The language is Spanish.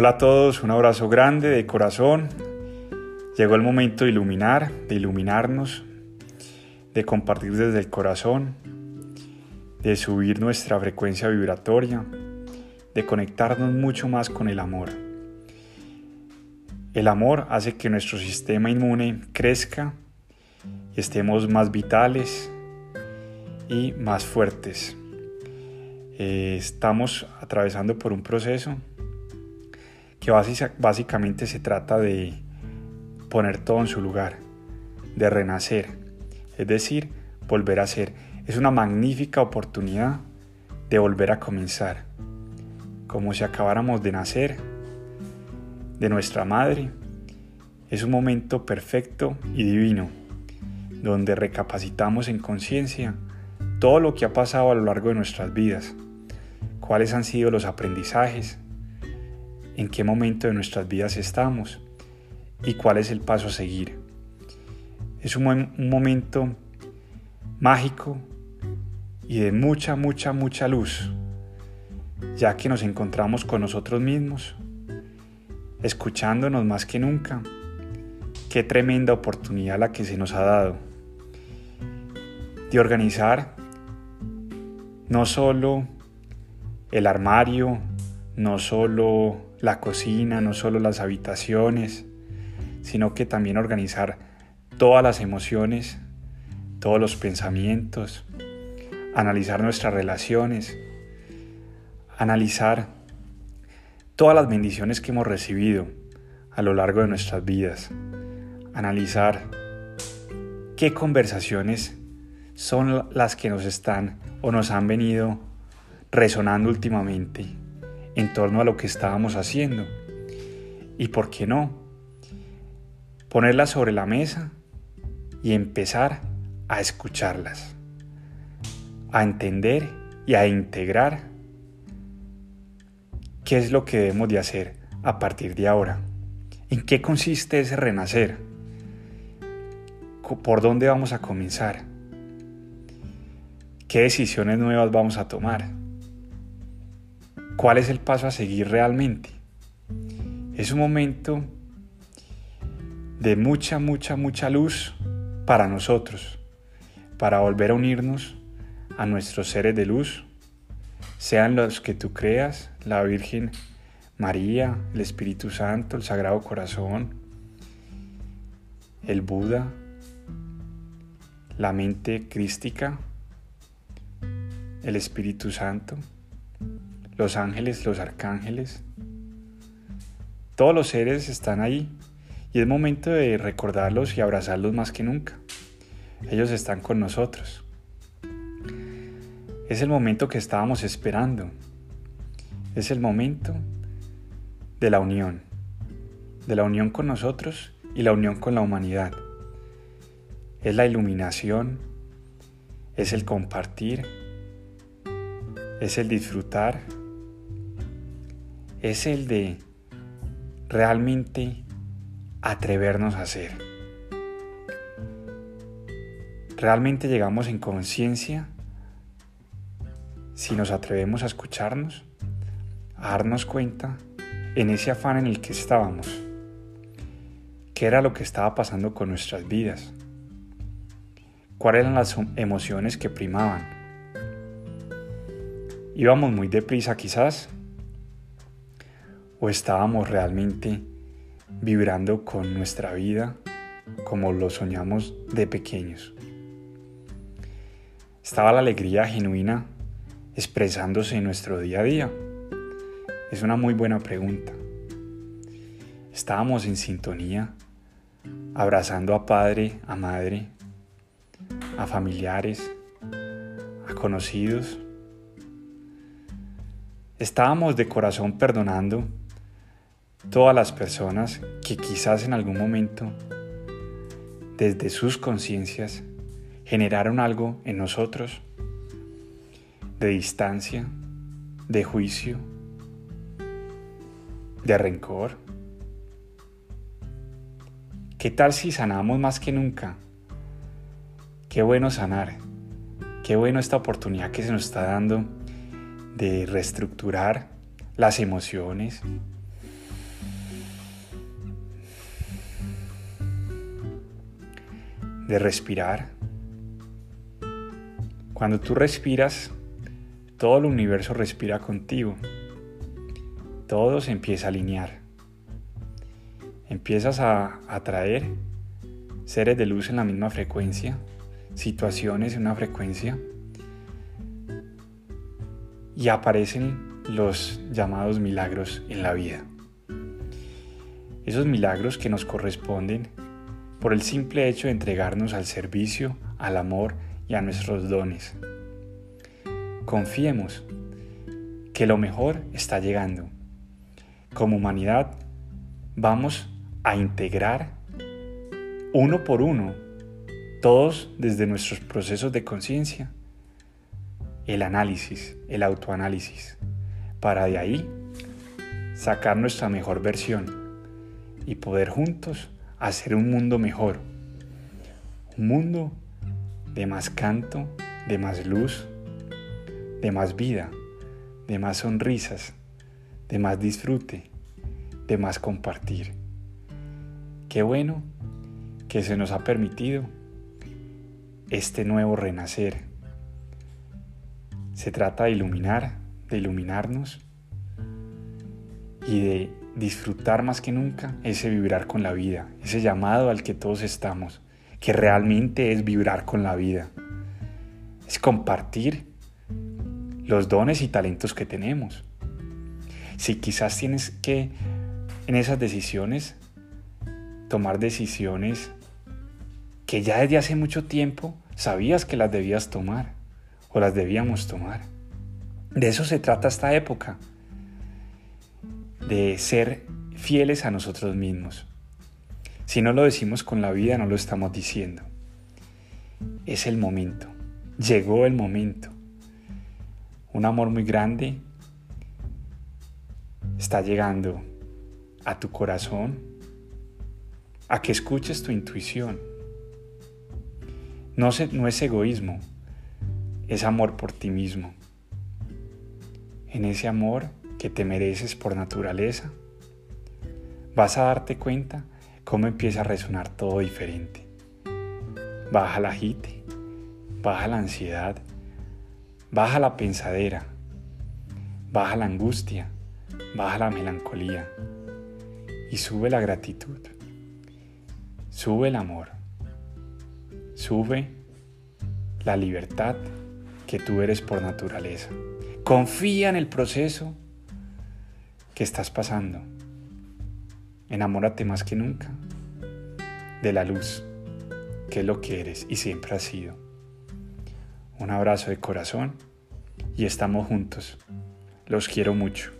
Hola a todos, un abrazo grande de corazón. Llegó el momento de iluminar, de iluminarnos, de compartir desde el corazón, de subir nuestra frecuencia vibratoria, de conectarnos mucho más con el amor. El amor hace que nuestro sistema inmune crezca y estemos más vitales y más fuertes. Eh, estamos atravesando por un proceso que básicamente se trata de poner todo en su lugar, de renacer, es decir, volver a ser. Es una magnífica oportunidad de volver a comenzar, como si acabáramos de nacer de nuestra madre. Es un momento perfecto y divino, donde recapacitamos en conciencia todo lo que ha pasado a lo largo de nuestras vidas, cuáles han sido los aprendizajes, en qué momento de nuestras vidas estamos y cuál es el paso a seguir. Es un, momento mágico y de mucha, mucha, mucha luz, ya que nos encontramos con nosotros mismos, escuchándonos más que nunca. Qué tremenda oportunidad la que se nos ha dado de organizar no solo el armario, no solo la cocina, no solo las habitaciones, sino que también organizar todas las emociones, todos los pensamientos, analizar nuestras relaciones, analizar todas las bendiciones que hemos recibido a lo largo de nuestras vidas, analizar qué conversaciones son las que nos están o nos han venido resonando últimamente en torno a lo que estábamos haciendo. Y por qué no, ponerlas sobre la mesa y empezar a escucharlas, a entender y a integrar qué es lo que debemos de hacer a partir de ahora. ¿En qué consiste ese renacer? ¿Por dónde vamos a comenzar? ¿Qué decisiones nuevas vamos a tomar? ¿Cuál es el paso a seguir realmente? Es un momento de mucha, mucha, mucha luz para nosotros, para volver a unirnos a nuestros seres de luz, sean los que tú creas, la Virgen María, el Espíritu Santo, el Sagrado Corazón, el Buda, la mente crística, el Espíritu Santo los ángeles, los arcángeles. Todos los seres están ahí y es momento de recordarlos y abrazarlos más que nunca. Ellos están con nosotros. Es el momento que estábamos esperando. Es el momento de la unión. De la unión con nosotros y la unión con la humanidad. Es la iluminación. Es el compartir. Es el disfrutar es el de realmente atrevernos a hacer. ¿Realmente llegamos en conciencia si nos atrevemos a escucharnos, a darnos cuenta en ese afán en el que estábamos? ¿Qué era lo que estaba pasando con nuestras vidas? ¿Cuáles eran las emociones que primaban? ¿Íbamos muy deprisa quizás? O estábamos realmente vibrando con nuestra vida como lo soñamos de pequeños. Estaba la alegría genuina expresándose en nuestro día a día. Es una muy buena pregunta. Estábamos en sintonía, abrazando a padre, a madre, a familiares, a conocidos. Estábamos de corazón perdonando todas las personas que quizás en algún momento, desde sus conciencias, generaron algo en nosotros de distancia, de juicio, de rencor. ¿Qué tal si sanamos más que nunca? Qué bueno sanar. Qué bueno esta oportunidad que se nos está dando de reestructurar las emociones, de respirar. Cuando tú respiras, todo el universo respira contigo. Todo se empieza a alinear. Empiezas a atraer seres de luz en la misma frecuencia, situaciones en una frecuencia, y aparecen los llamados milagros en la vida. Esos milagros que nos corresponden por el simple hecho de entregarnos al servicio, al amor y a nuestros dones. Confiemos que lo mejor está llegando. Como humanidad vamos a integrar uno por uno, todos desde nuestros procesos de conciencia, el análisis, el autoanálisis, para de ahí sacar nuestra mejor versión y poder juntos hacer un mundo mejor. Un mundo de más canto, de más luz, de más vida, de más sonrisas, de más disfrute, de más compartir. Qué bueno que se nos ha permitido este nuevo renacer. Se trata de iluminar, de iluminarnos y de disfrutar más que nunca ese vibrar con la vida, ese llamado al que todos estamos, que realmente es vibrar con la vida. Es compartir los dones y talentos que tenemos. Si quizás tienes que en esas decisiones tomar decisiones que ya desde hace mucho tiempo sabías que las debías tomar o las debíamos tomar. De eso se trata esta época, de ser fieles a nosotros mismos. Si no lo decimos con la vida, no lo estamos diciendo. Es el momento, llegó el momento. Un amor muy grande está llegando a tu corazón, a que escuches tu intuición. No, no es egoísmo, es amor por ti mismo. En ese amor que te mereces por naturaleza, vas a darte cuenta cómo empieza a resonar todo diferente. Baja la agite, baja la ansiedad, baja la pensadera, baja la angustia, baja la melancolía y sube la gratitud, sube el amor, sube la libertad que tú eres por naturaleza. Confía en el proceso que estás pasando. Enamórate más que nunca de la luz, que es lo que eres y siempre has sido. Un abrazo de corazón y estamos juntos. Los quiero mucho.